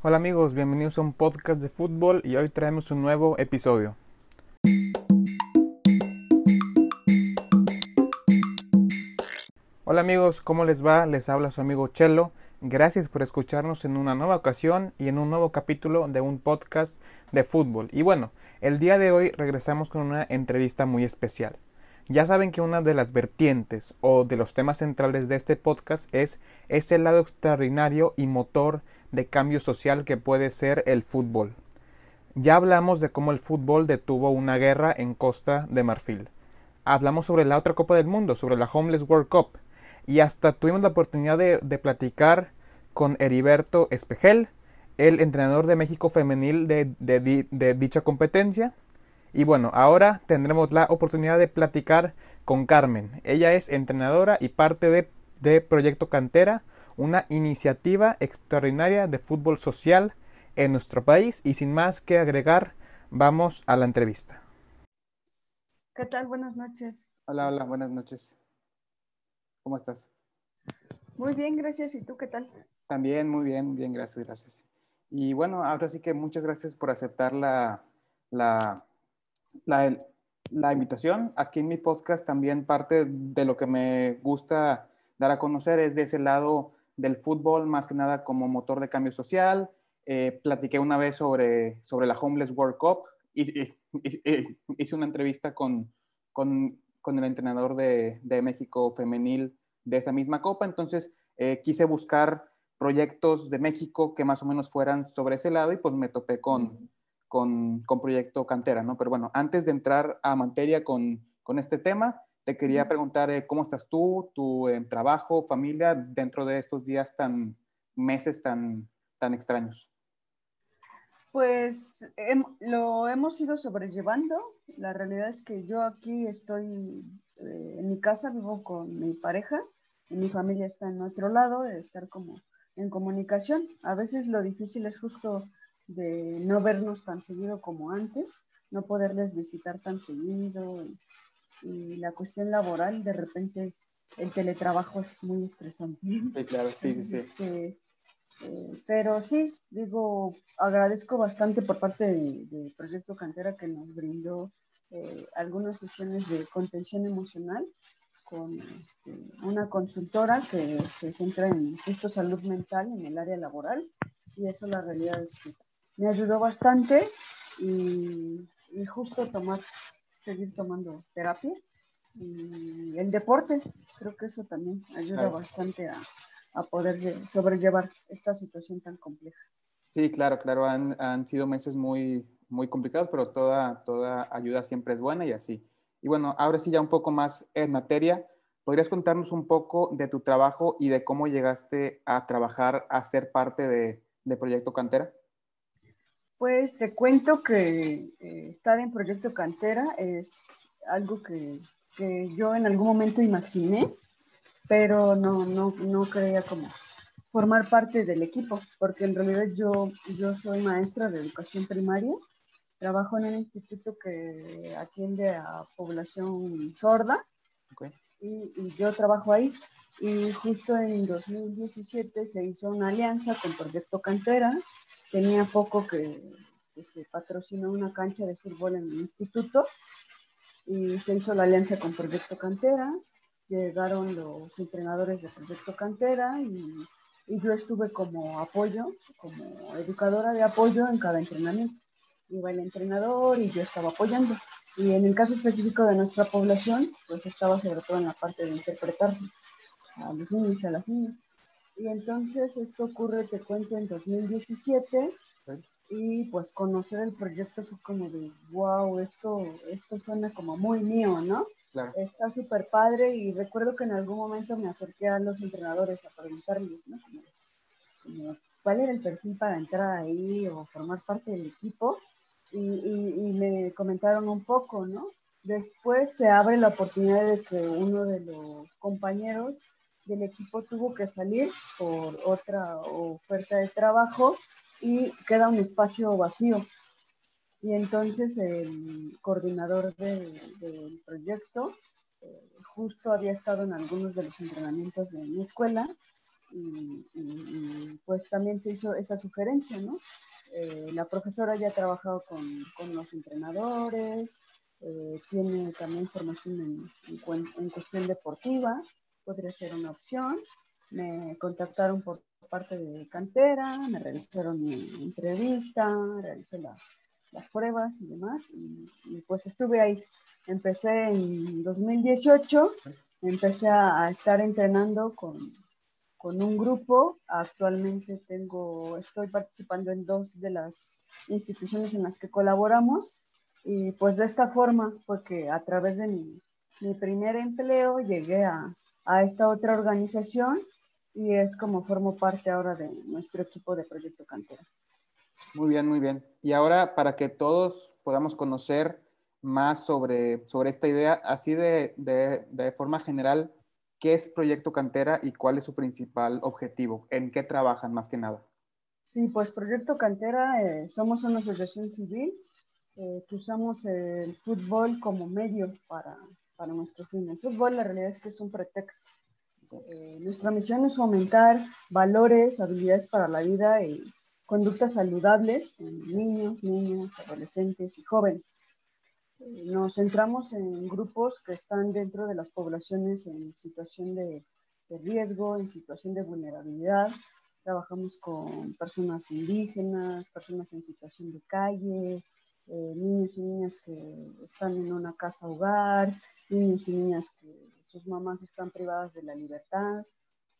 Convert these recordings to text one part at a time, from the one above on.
Hola amigos, bienvenidos a un podcast de fútbol y hoy traemos un nuevo episodio. Hola amigos, ¿cómo les va? Les habla su amigo Chelo. Gracias por escucharnos en una nueva ocasión y en un nuevo capítulo de un podcast de fútbol. Y bueno, el día de hoy regresamos con una entrevista muy especial. Ya saben que una de las vertientes o de los temas centrales de este podcast es ese lado extraordinario y motor de cambio social que puede ser el fútbol. Ya hablamos de cómo el fútbol detuvo una guerra en Costa de Marfil. Hablamos sobre la otra Copa del Mundo, sobre la Homeless World Cup. Y hasta tuvimos la oportunidad de, platicar con Heriberto Espejel, el entrenador de México femenil de, de dicha competencia y bueno, ahora tendremos la oportunidad de platicar con Carmen. Ella es entrenadora y parte de, de Proyecto Cantera, una iniciativa extraordinaria de fútbol social en nuestro país. Y sin más que agregar, vamos a la entrevista. ¿Qué tal? Buenas noches. Hola, hola, buenas noches. ¿Cómo estás? Muy bien, gracias. ¿Y tú qué tal? También, muy bien, bien, gracias, gracias. Y bueno, ahora sí que muchas gracias por aceptar la, la, la, la, invitación. Aquí en mi podcast también parte de lo que me gusta dar a conocer es de ese lado del fútbol, más que nada como motor de cambio social. Eh, platiqué una vez sobre, sobre la Homeless World Cup. y hice una entrevista con, con, con el entrenador de, de, México femenil de esa misma copa. Entonces eh, quise buscar proyectos de México que más o menos fueran sobre ese lado y pues me topé con, con, Proyecto Cantera, ¿no? Pero bueno, antes de entrar a materia con, este tema, te quería preguntar eh, cómo estás tú, tu eh, trabajo, familia, dentro de estos días tan, meses tan, tan extraños. Pues lo hemos ido sobrellevando. La realidad es que yo aquí estoy eh, en mi casa, vivo con mi pareja, y mi familia está en otro lado, de estar como en comunicación. A veces lo difícil es justo de no vernos tan seguido como antes, no poderles visitar tan seguido y, la cuestión laboral, de repente el teletrabajo es muy estresante. Sí, claro, sí, sí, sí. Este, eh, pero sí, digo, agradezco bastante por parte del Proyecto Cantera que nos brindó eh, algunas sesiones de contención emocional con este, una consultora que se centra en justo salud mental en el área laboral y eso la realidad es que me ayudó bastante y, justo tomar, seguir tomando terapia y el deporte, creo que eso también ayuda bastante a, poder sobrellevar esta situación tan compleja. Sí, claro, claro, han, han, sido meses muy, muy complicados, pero toda, toda ayuda siempre es buena y así. Y bueno, ahora sí ya un poco más en materia, ¿podrías contarnos un poco de tu trabajo y de cómo llegaste a trabajar, a ser parte de, de Proyecto Cantera? Pues te cuento que eh, estar en Proyecto Cantera es algo que, yo en algún momento imaginé, pero no, no, no creía como formar parte del equipo, porque en realidad yo, yo soy maestra de educación primaria, trabajo en un instituto que atiende a población sorda y, y yo trabajo ahí. Y justo en 2017 se hizo una alianza con Proyecto Cantera tenía poco que, se patrocinó una cancha de fútbol en el instituto y se hizo la alianza con Proyecto Cantera, llegaron los entrenadores de Proyecto Cantera y, yo estuve como apoyo, como educadora de apoyo en cada entrenamiento. Iba el entrenador y yo estaba apoyando. Y en el caso específico de nuestra población, pues estaba sobre todo en la parte de interpretar a los niños y a las niñas. Y entonces esto ocurre, te cuento, en 2017. Y pues conocer el proyecto fue como de, wow, esto, esto suena como muy mío, ¿no? Está súper padre y recuerdo que en algún momento me acerqué a los entrenadores a preguntarles, ¿no? Como, cuál era el perfil para entrar ahí o formar parte del equipo y, y, y, me comentaron un poco, ¿no? Después se abre la oportunidad de que uno de los compañeros del equipo tuvo que salir por otra oferta de trabajo y queda un espacio vacío. Y entonces el coordinador del proyecto eh, justo había estado en algunos de los entrenamientos de mi escuela y, pues también se hizo esa sugerencia, ¿no? Eh, la profesora ya ha trabajado con, con los entrenadores, eh, tiene también formación en, en, cuestión deportiva, podría ser una opción. Me contactaron por parte de cantera, me realizaron mi entrevista, realicé las pruebas y demás, y, pues estuve ahí. Empecé en 2018, empecé a estar entrenando con, con un grupo. Actualmente tengo, estoy participando en dos de las instituciones en las que colaboramos y pues de esta forma, porque a través de mi, mi primer empleo llegué a, a, esta otra organización y es como formo parte ahora de nuestro equipo de Proyecto Cantera. Muy bien, muy bien. Y ahora para que todos podamos conocer más sobre, sobre esta idea, así de, de, de forma general, ¿Qué es Proyecto Cantera y cuál es su principal objetivo? ¿En qué trabajan más que nada? Sí, pues Proyecto Cantera eh, somos una asociación civil eh, que usamos el fútbol como medio para, para nuestro fin. El fútbol la realidad es que es un pretexto. Eh, nuestra misión es fomentar valores, habilidades para la vida y conductas saludables en niños, niñas, adolescentes y jóvenes. Nos centramos en grupos que están dentro de las poblaciones en situación de, riesgo, en situación de vulnerabilidad. Trabajamos con personas indígenas, personas en situación de calle, eh, niños y niñas que están en una casa hogar, niños y niñas que sus mamás están privadas de la libertad.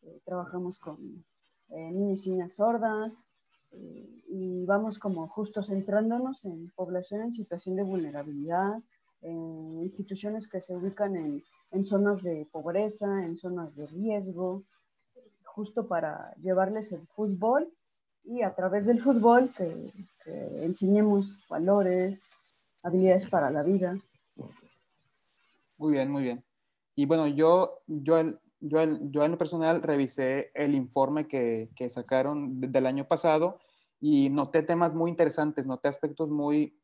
Eh, trabajamos con eh, niños y niñas sordas, y vamos como justo centrándonos en población en situación de vulnerabilidad, en instituciones que se ubican en, en zonas de pobreza, en zonas de riesgo, justo para llevarles el fútbol y a través del fútbol que, enseñemos valores, habilidades para la vida. Muy bien, muy bien. Y bueno, yo, yo, yo, yo en lo personal revisé el informe que, que sacaron del año pasado y noté temas muy interesantes, noté aspectos muy,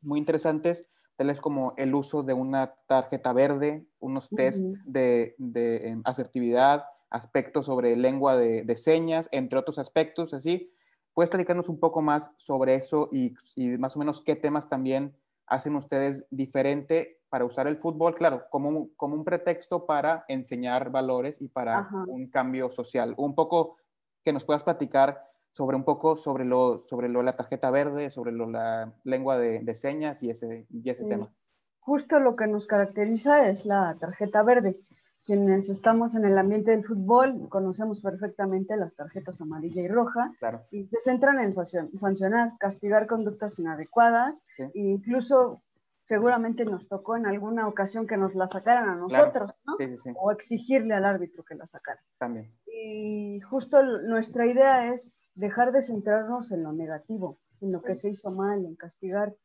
muy interesantes, tales como el uso de una tarjeta verde, unos tests de, de, em, asertividad, aspectos sobre lengua de, de, señas, entre otros aspectos, así. ¿Puedes explicarnos un poco más sobre eso y, y, más o menos qué temas también hacen ustedes diferente para usar el fútbol, claro, como un, como un pretexto para enseñar valores y para un cambio social? Un poco que nos puedas platicar sobre un poco sobre lo sobre lo, la tarjeta verde, sobre lo, la lengua de, de, señas y ese, y ese tema. Justo lo que nos caracteriza es la tarjeta verde. Quienes estamos en el ambiente del fútbol conocemos perfectamente las tarjetas amarilla y roja claro. y se centran en sancionar, castigar conductas inadecuadas sí. e incluso seguramente nos tocó en alguna ocasión que nos la sacaran a nosotros, claro. sí, sí, ¿no? O exigirle al árbitro que la sacara. También. Y justo nuestra idea es dejar de centrarnos en lo negativo, en lo que se hizo mal, en castigar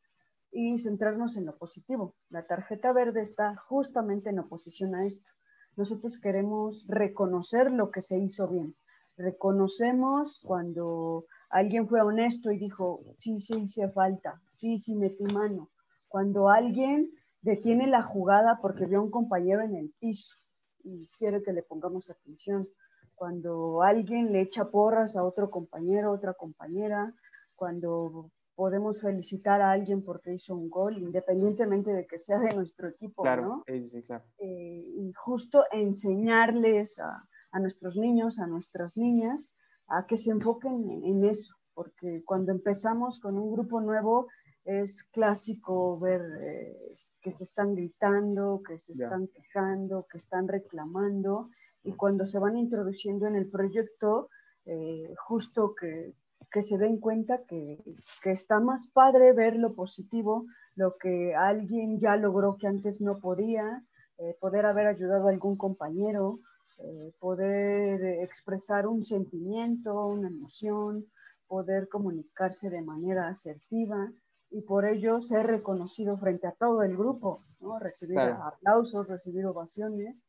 y centrarnos en lo positivo. La tarjeta verde está justamente en oposición a esto. Nosotros queremos reconocer lo que se hizo bien. Reconocemos cuando alguien fue honesto y dijo, sí, sí hice falta, sí, sí metí mano, cuando alguien detiene la jugada porque vio a un compañero en el piso y quiere que le pongamos atención, cuando alguien le echa porras a otro compañero, otra compañera, cuando podemos felicitar a alguien porque hizo un gol, independientemente de que sea de nuestro equipo, claro, ¿no? Sí, sí, claro. Eh, y justo enseñarles a, a, nuestros niños, a nuestras niñas, a que se enfoquen en, en eso, porque cuando empezamos con un grupo nuevo, es clásico ver eh, que se están gritando, que se están quejando, que están reclamando, y cuando se van introduciendo en el proyecto, eh, justo que, que, se den cuenta que, que, está más padre ver lo positivo, lo que alguien ya logró que antes no podía, eh, poder haber ayudado a algún compañero, eh, poder expresar un sentimiento, una emoción, poder comunicarse de manera asertiva y por ello ser reconocido frente a todo el grupo, ¿no? recibir claro. aplausos, recibir ovaciones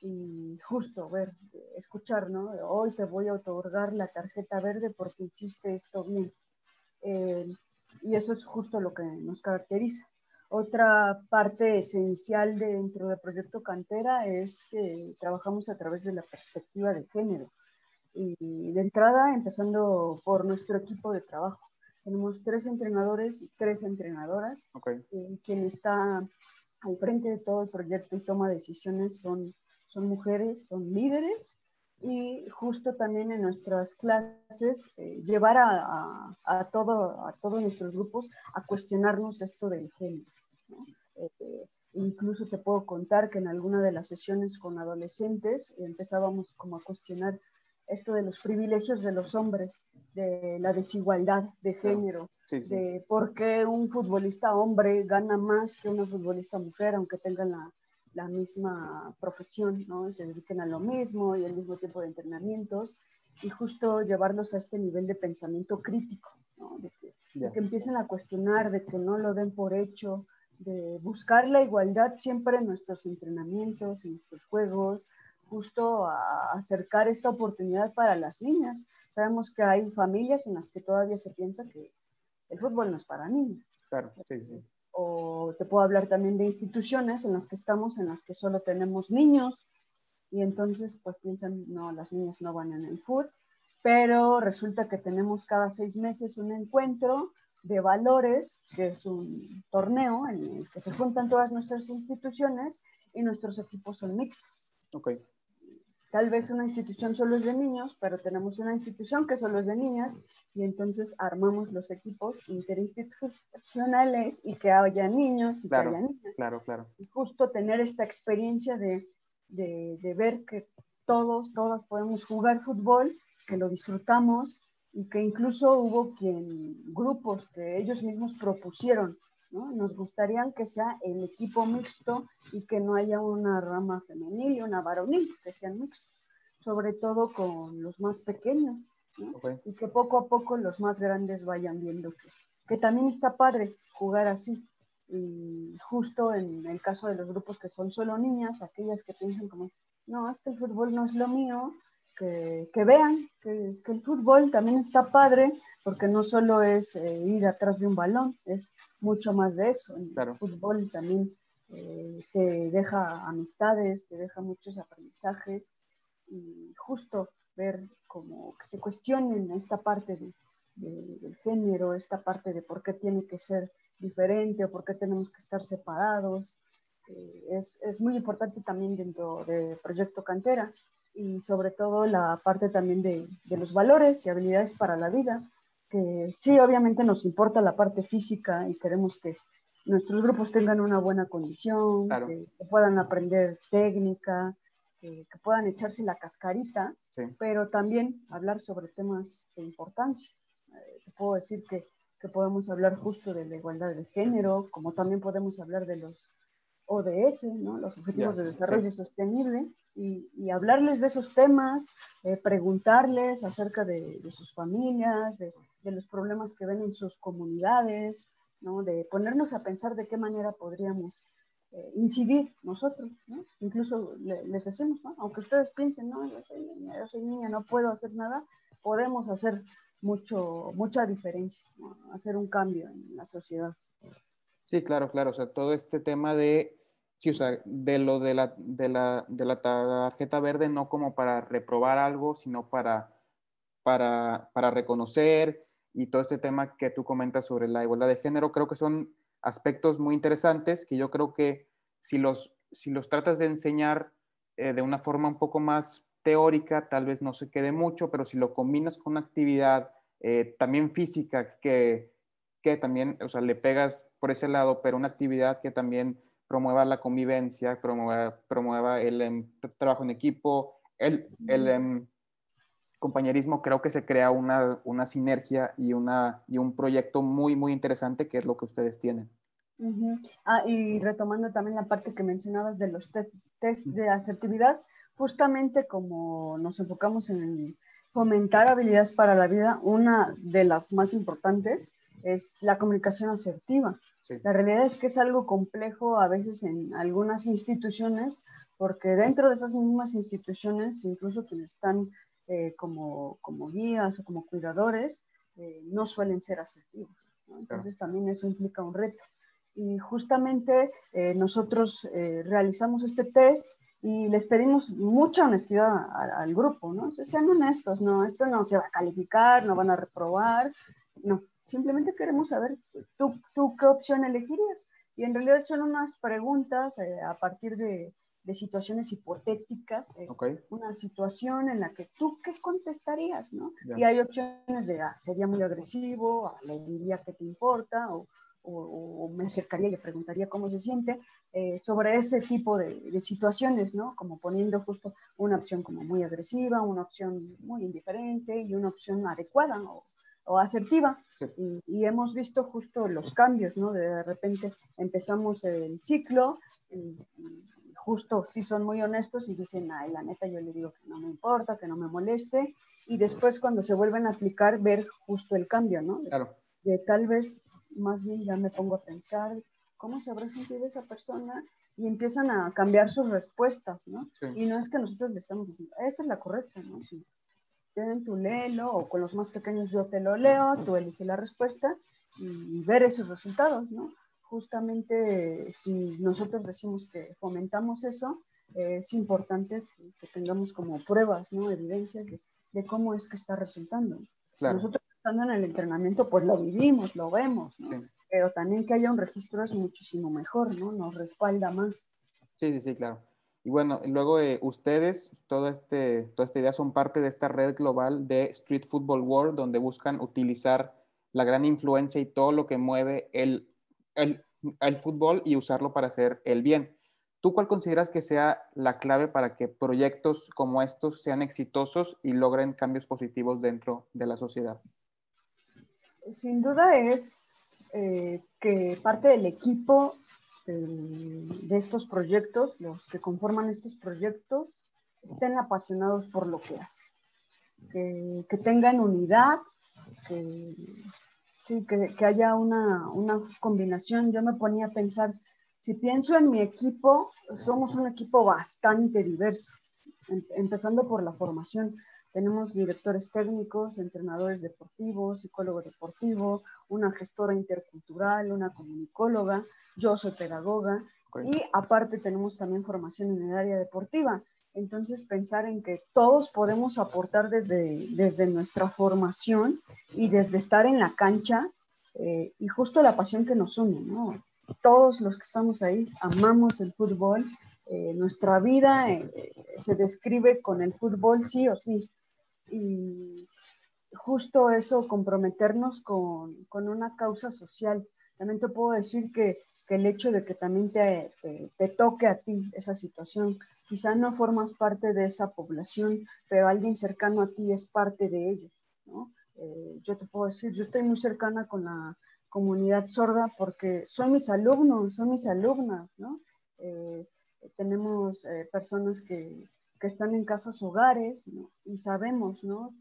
y justo ver, escuchar, ¿no? Hoy te voy a otorgar la tarjeta verde porque hiciste esto bien. Eh, y eso es justo lo que nos caracteriza. Otra parte esencial dentro del proyecto Cantera es que trabajamos a través de la perspectiva de género. Y de entrada, empezando por nuestro equipo de trabajo. Tenemos tres entrenadores y tres entrenadoras. Eh, quien está al frente de todo el proyecto y toma decisiones son, son mujeres, son líderes y justo también en nuestras clases eh, llevar a, a, todo, a todos nuestros grupos a cuestionarnos esto del género. Eh, incluso te puedo contar que en alguna de las sesiones con adolescentes empezábamos como a cuestionar esto de los privilegios de los hombres, de la desigualdad de género, de por qué un futbolista hombre gana más que una futbolista mujer, aunque tengan la, la misma profesión, ¿no? Se dediquen a lo mismo y el mismo tiempo de entrenamientos y justo llevarlos a este nivel de pensamiento crítico, ¿no? De que, de que, empiecen a cuestionar, de que no lo den por hecho, de buscar la igualdad siempre en nuestros entrenamientos, en nuestros juegos, justo a acercar esta oportunidad para las niñas. Sabemos que hay familias en las que todavía se piensa que el fútbol no es para niños. Claro, sí, sí o te puedo hablar también de instituciones en las que estamos, en las que solo tenemos niños, y entonces pues piensan, no, las niñas no van en el fútbol, pero resulta que tenemos cada seis meses un encuentro de valores, que es un torneo en el que se juntan todas nuestras instituciones y nuestros equipos son mixtos. Okay. Tal vez una institución solo es de niños, pero tenemos una institución que solo es de niñas y entonces armamos los equipos interinstitucionales y que haya niños y que haya niñas. Claro, claro. Y justo tener esta experiencia de, de, de ver que todos, todas podemos jugar fútbol, que lo disfrutamos y que incluso hubo quien, grupos que ellos mismos propusieron nos gustaría que sea el equipo mixto y que no haya una rama femenil y una varonil, que sean mixtos, sobre todo con los más pequeños, y que poco a poco los más grandes vayan viendo que, que también está padre jugar así. Y justo en el caso de los grupos que son solo niñas, aquellas que piensan como, no, es que el fútbol no es lo mío, que, vean que, el fútbol también está padre, porque no solo es eh, ir atrás de un balón, es mucho más de eso. El fútbol también eh, te deja amistades, te deja muchos aprendizajes y justo ver que se cuestionen esta parte del género, esta parte de por qué tiene que ser diferente o por qué tenemos que estar separados. Eh, es, es, muy importante también dentro del proyecto Cantera y sobre todo la parte también de, de, los valores y habilidades para la vida, que sí, obviamente nos importa la parte física y queremos que nuestros grupos tengan una buena condición, que, puedan aprender técnica, que, puedan echarse la cascarita, pero también hablar sobre temas de importancia. Eh, te puedo decir que, que podemos hablar justo de la igualdad de género, como también podemos hablar de los ODS, ¿no? los Objetivos de Desarrollo Sostenible, y, hablarles de esos temas, eh, preguntarles acerca de, sus familias, de, los problemas que ven en sus comunidades, ¿no? de ponernos a pensar de qué manera podríamos eh, incidir nosotros. ¿no? Incluso les decimos, ¿no? aunque ustedes piensen, no, yo soy, niña, yo soy niña, no puedo hacer nada, podemos hacer mucho, mucha diferencia, hacer un cambio en la sociedad. Sí, claro, claro. O sea, todo este tema de Sí, o sea, de lo de la, de la, de la tarjeta verde no como para reprobar algo, sino para, para, para reconocer y todo ese tema que tú comentas sobre la igualdad de género, creo que son aspectos muy interesantes que yo creo que si los, si los tratas de enseñar eh, de una forma un poco más teórica, tal vez no se quede mucho, pero si lo combinas con una actividad eh, también física que, que también, o sea, le pegas por ese lado, pero una actividad que también promueva la convivencia, promueva, promueva el em, trabajo en equipo, el, el em, compañerismo, creo que se crea una, una sinergia y, una, y un proyecto muy, muy interesante que es lo que ustedes tienen. ah, y retomando también la parte que mencionabas de los test de asertividad, justamente como nos enfocamos en fomentar habilidades para la vida, una de las más importantes es la comunicación asertiva. La realidad es que es algo complejo a veces en algunas instituciones, porque dentro de esas mismas instituciones, incluso quienes están eh, como, como, guías o como cuidadores, eh, no suelen ser asertivos. Entonces también eso implica un reto. Y justamente eh, nosotros realizamos este test y les pedimos mucha honestidad al, grupo, ¿no? sean honestos, no, esto no se va a calificar, no van a reprobar, no, simplemente queremos saber tú, tú qué opción elegirías. Y en realidad son unas preguntas eh, a partir de, de, situaciones hipotéticas, eh, una situación en la que tú qué contestarías, ¿no? Y hay opciones de, ah, sería muy agresivo, ah, le diría que te importa, o, o, me acercaría y le preguntaría cómo se siente eh, sobre ese tipo de, situaciones, ¿no? Como poniendo justo una opción como muy agresiva, una opción muy indiferente y una opción adecuada o, asertiva. Y, hemos visto justo los cambios, ¿no? De repente empezamos el ciclo y, justo si son muy honestos y dicen, ay, la neta, yo le digo que no me importa, que no me moleste. Y después cuando se vuelven a aplicar, ver justo el cambio, ¿no? claro. de tal vez más bien ya me pongo a pensar cómo se habrá sentido esa persona y empiezan a cambiar sus respuestas, ¿no? Y no es que nosotros le estamos diciendo, esta es la correcta, ¿no? Si tu léelo o con los más pequeños yo te lo leo, tú eliges la respuesta y, ver esos resultados, ¿no? Justamente si nosotros decimos que fomentamos eso, es importante que, tengamos como pruebas, ¿no? Evidencias de, cómo es que está resultando. Nosotros estando en el entrenamiento, pues lo vivimos, lo vemos, ¿no? Pero también que haya un registro es muchísimo mejor, ¿no? Nos respalda más. Sí, sí, sí, claro. Y bueno, luego eh, ustedes, todo este, toda esta idea son parte de esta red global de Street Football World, donde buscan utilizar la gran influencia y todo lo que mueve el, el, el fútbol y usarlo para hacer el bien. ¿Tú cuál consideras que sea la clave para que proyectos como estos sean exitosos y logren cambios positivos dentro de la sociedad? sin duda es eh, que parte del equipo de, estos proyectos, los que conforman estos proyectos, estén apasionados por lo que hacen, que, tengan unidad, que, sí, que, haya una, una, combinación. Yo me ponía a pensar, si pienso en mi equipo, somos un equipo bastante diverso, em, empezando por la formación. Tenemos directores técnicos, entrenadores deportivos, psicólogo deportivo, una gestora intercultural, una comunicóloga, yo soy pedagoga y aparte tenemos también formación en el área deportiva. Entonces pensar en que todos podemos aportar desde, desde nuestra formación y desde estar en la cancha eh, y justo la pasión que nos une, ¿no? Todos los que estamos ahí amamos el fútbol, eh, nuestra vida eh, se describe con el fútbol sí o sí y justo eso, comprometernos con, una causa social. También te puedo decir que, el hecho de que también te, toque a ti esa situación, quizá no formas parte de esa población, pero alguien cercano a ti es parte de ello. Eh, yo te puedo decir, yo estoy muy cercana con la comunidad sorda porque son mis alumnos, son mis alumnas, eh, tenemos eh, personas que, que están en casas hogares y sabemos, ¿no?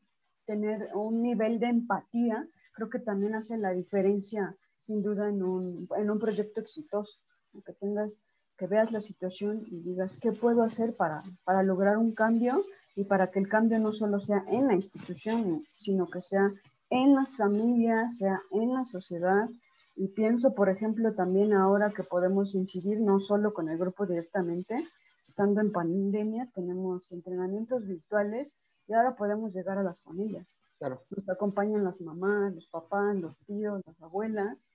Tener un nivel de empatía, creo que también hace la diferencia, sin duda, en un, en un proyecto exitoso. Que tengas, que veas la situación y digas, ¿qué puedo hacer para, para lograr un cambio? Y para que el cambio no solo sea en la institución, sino que sea en las familias, sea en la sociedad. Y pienso, por ejemplo, también ahora que podemos incidir no solo con el grupo directamente, estando en pandemia, tenemos entrenamientos virtuales y ahora podemos llegar a las familias. Claro. Nos acompañan las mamás, los papás, los tíos, las abuelas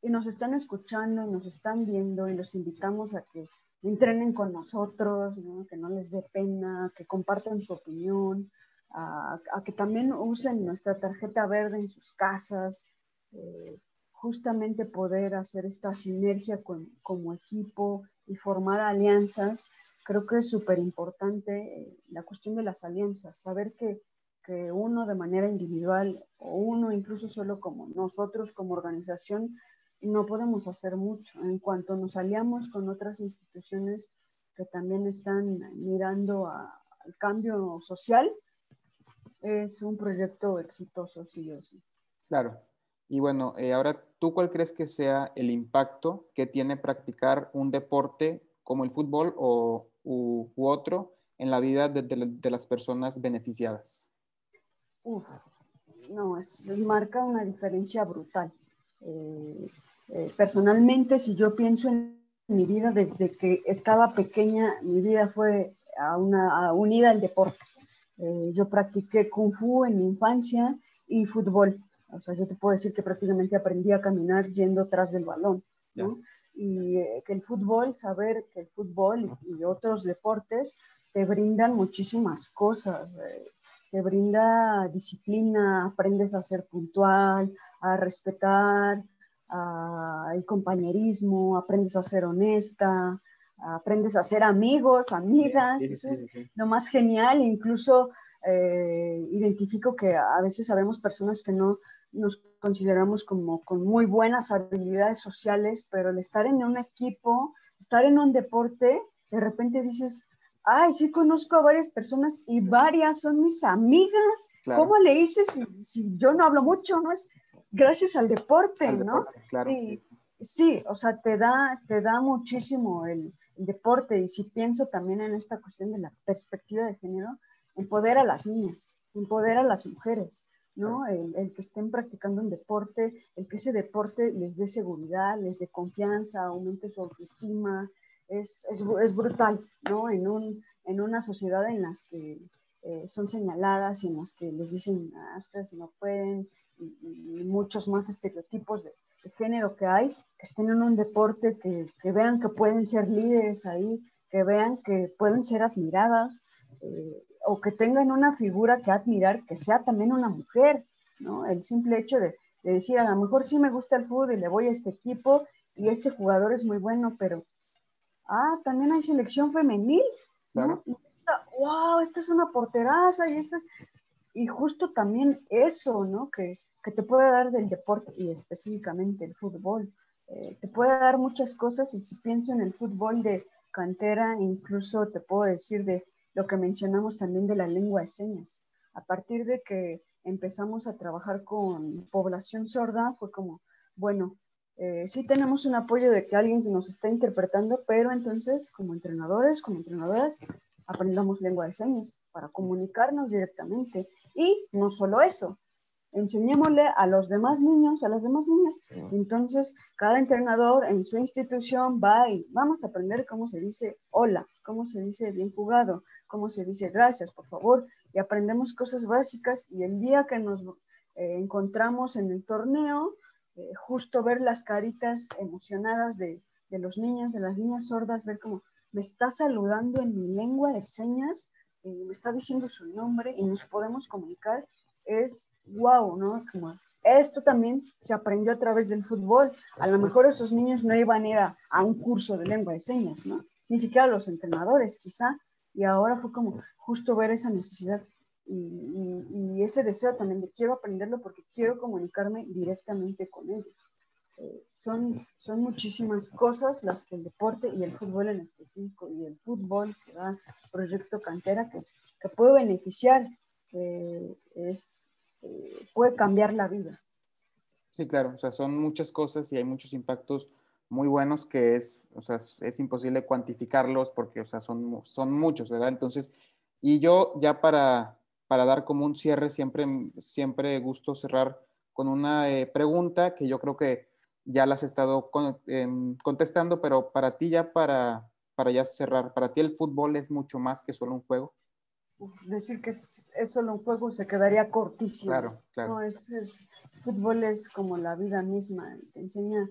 y nos están escuchando, nos están viendo y los invitamos a que entrenen con nosotros, que no les dé pena, que compartan su opinión, a, que también usen nuestra tarjeta verde en sus casas, eh, justamente poder hacer esta sinergia con, como equipo y formar alianzas creo que es súper importante la cuestión de las alianzas, saber que, que, uno de manera individual o uno incluso solo como nosotros como organización no podemos hacer mucho. En cuanto nos aliamos con otras instituciones que también están mirando al cambio social, es un proyecto exitoso, sí o sí. Claro. Y bueno, eh, ahora, ¿tú cuál crees que sea el impacto que tiene practicar un deporte como el fútbol o u, otro en la vida de, las personas beneficiadas? Uf, no, es, marca una diferencia brutal. Eh, eh, personalmente, si yo pienso en mi vida desde que estaba pequeña, mi vida fue a una, unida al deporte. Eh, yo practiqué kung fu en mi infancia y fútbol. O sea, yo te puedo decir que prácticamente aprendí a caminar yendo tras del balón. ¿no? Y eh, que el fútbol, saber que el fútbol y, otros deportes te brindan muchísimas cosas. Eh, te brinda disciplina, aprendes a ser puntual, a respetar, el compañerismo, aprendes a ser honesta, aprendes a ser amigos, amigas. lo más genial, incluso eh, identifico que a veces sabemos personas que no nos consideramos como con muy buenas habilidades sociales, pero el estar en un equipo, estar en un deporte, de repente dices, ay, sí conozco a varias personas y varias son mis amigas. ¿Cómo le hice si, si, yo no hablo mucho? ¿no? Es, gracias al deporte, ¿no? claro. sí, o sea, te da, te da muchísimo el, deporte y si pienso también en esta cuestión de la perspectiva de género, empodera a las niñas, empodera a las mujeres, ¿no? El, que estén practicando un deporte, el que ese deporte les dé seguridad, les dé confianza, aumente su autoestima, es, es, es brutal, ¿no? En, un, en una sociedad en las que eh, son señaladas y en las que les dicen, ah, ustedes no pueden, y, muchos más estereotipos de, género que hay, que estén en un deporte, que, que, vean que pueden ser líderes ahí, que vean que pueden ser admiradas, eh, o que tengan una figura que admirar, que sea también una mujer, ¿no? El simple hecho de, de, decir, a lo mejor sí me gusta el fútbol y le voy a este equipo y este jugador es muy bueno, pero, ah, también hay selección femenil, ¿no? Y esta, wow, esta es una porteraza y esta es, y justo también eso, ¿no? Que, que te puede dar del deporte y específicamente el fútbol. Eh, te puede dar muchas cosas y si pienso en el fútbol de cantera, incluso te puedo decir de lo que mencionamos también de la lengua de señas. A partir de que empezamos a trabajar con población sorda, fue como, bueno, eh, sí tenemos un apoyo de que alguien nos está interpretando, pero entonces como entrenadores, como entrenadoras, aprendamos lengua de señas para comunicarnos directamente y no solo eso, enseñémosle a los demás niños, a las demás niñas. Entonces, cada entrenador en su institución va y vamos a aprender cómo se dice hola, cómo se dice bien jugado, cómo se dice gracias, por favor, y aprendemos cosas básicas y el día que nos eh, encontramos en el torneo, eh, justo ver las caritas emocionadas de, los niños, de las niñas sordas, ver cómo me está saludando en mi lengua de señas me está diciendo su nombre y nos podemos comunicar, es wow, ¿no? Como esto también se aprendió a través del fútbol. A lo mejor esos niños no iban a ir a, un curso de lengua de señas, ¿no? Ni siquiera los entrenadores, quizá. Y ahora fue como justo ver esa necesidad y, ese deseo también de quiero aprenderlo porque quiero comunicarme directamente con ellos. Eh, son, son muchísimas cosas las que el deporte y el fútbol en específico y el fútbol que da Proyecto Cantera que, que puede beneficiar, es, puede cambiar la vida. Sí, claro, o sea, son muchas cosas y hay muchos impactos muy buenos que es, o sea, es imposible cuantificarlos porque, o sea, son, son muchos, ¿verdad? Entonces, y yo ya para, para dar como un cierre, siempre, siempre gusto cerrar con una eh, pregunta que yo creo que ya las has estado em, contestando, pero para ti ya para, para ya cerrar, para ti el fútbol es mucho más que solo un juego. Decir que es, solo un juego se quedaría cortísimo. Claro, claro. No, es, fútbol es como la vida misma, te enseña,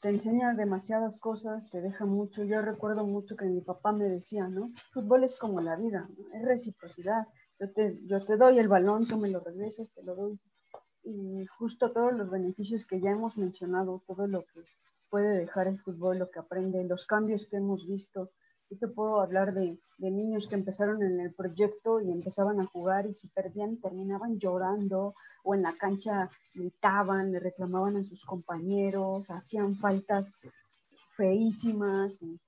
te enseña demasiadas cosas, te deja mucho. Yo recuerdo mucho que mi papá me decía, ¿no? Fútbol es como la vida, es reciprocidad. Yo te, yo te doy el balón, tú me lo regresas, te lo doy, y justo todos los beneficios que ya hemos mencionado, todo lo que puede dejar el fútbol, lo que aprende, los cambios que hemos visto. Yo te puedo hablar de, niños que empezaron en el proyecto y empezaban a jugar y si perdían terminaban llorando o en la cancha gritaban, le reclamaban a sus compañeros, hacían faltas feísimas y,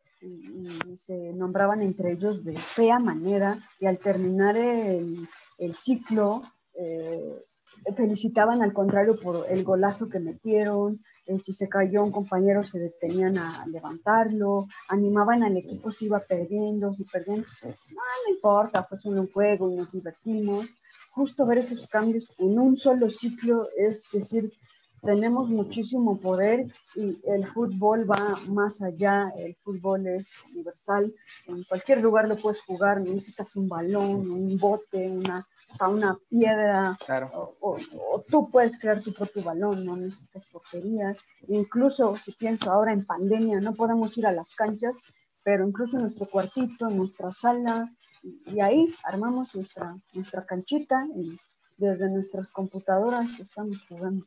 se nombraban entre ellos de fea manera. Y al terminar el, el ciclo eh, felicitaban al contrario por el golazo que metieron, eh, si se cayó un compañero se detenían a levantarlo, animaban al equipo si iba perdiendo, si perdían, no, no importa, fue solo un juego y nos divertimos. Justo ver esos cambios en un solo ciclo es decir, tenemos muchísimo poder y el fútbol va más allá, el fútbol es universal, en cualquier lugar lo puedes jugar, necesitas un balón, un bote, una, una piedra, o, tú puedes crear tu propio balón, no necesitas porterías, incluso si pienso ahora en pandemia, no podemos ir a las canchas, pero incluso en nuestro cuartito, en nuestra sala, y ahí armamos nuestra, nuestra canchita y desde nuestras computadoras estamos jugando.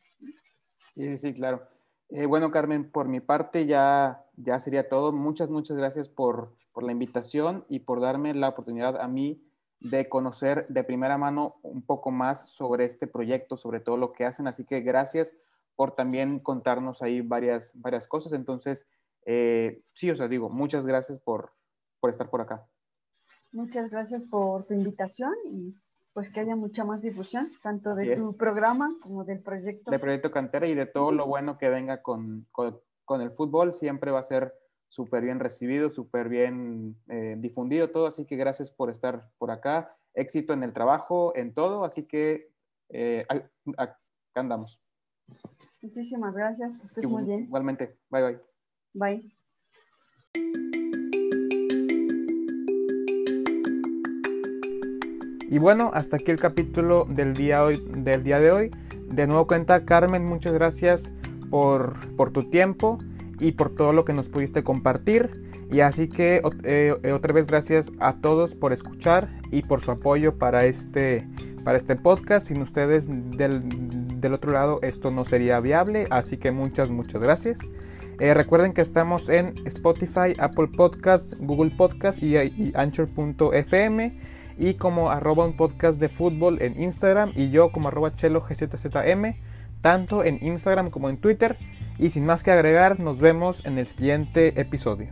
Sí, sí, claro. Eh, bueno, Carmen, por mi parte ya, ya sería todo. Muchas, muchas gracias por, por la invitación y por darme la oportunidad a mí de conocer de primera mano un poco más sobre este proyecto, sobre todo lo que hacen. Así que gracias por también contarnos ahí varias, varias cosas. Entonces, eh, sí, o sea, digo, muchas gracias por, por estar por acá. Muchas gracias por tu invitación y pues que haya mucha más difusión, tanto de tu programa como del proyecto. De Proyecto Cantera y de todo lo bueno que venga con, con, el fútbol, siempre va a ser súper bien recibido, súper bien eh, difundido todo, así que gracias por estar por acá, éxito en el trabajo, en todo, así que eh, acá andamos. Muchísimas gracias, que estés muy bien. Igualmente, bye bye. Bye. Y bueno, hasta aquí el capítulo del día, hoy, del día de hoy. De nuevo cuenta, Carmen, muchas gracias por, por tu tiempo y por todo lo que nos pudiste compartir. Y así que eh, otra vez gracias a todos por escuchar y por su apoyo para este, para este podcast. Sin ustedes del, del otro lado esto no sería viable. Así que muchas, muchas gracias. Eh, recuerden que estamos en Spotify, Apple Podcasts, Google Podcasts y, y Anchor.fm y como arroba un podcast de fútbol en Instagram y yo como arroba chelo gzzm, tanto en Instagram como en Twitter. Y sin más que agregar, nos vemos en el siguiente episodio.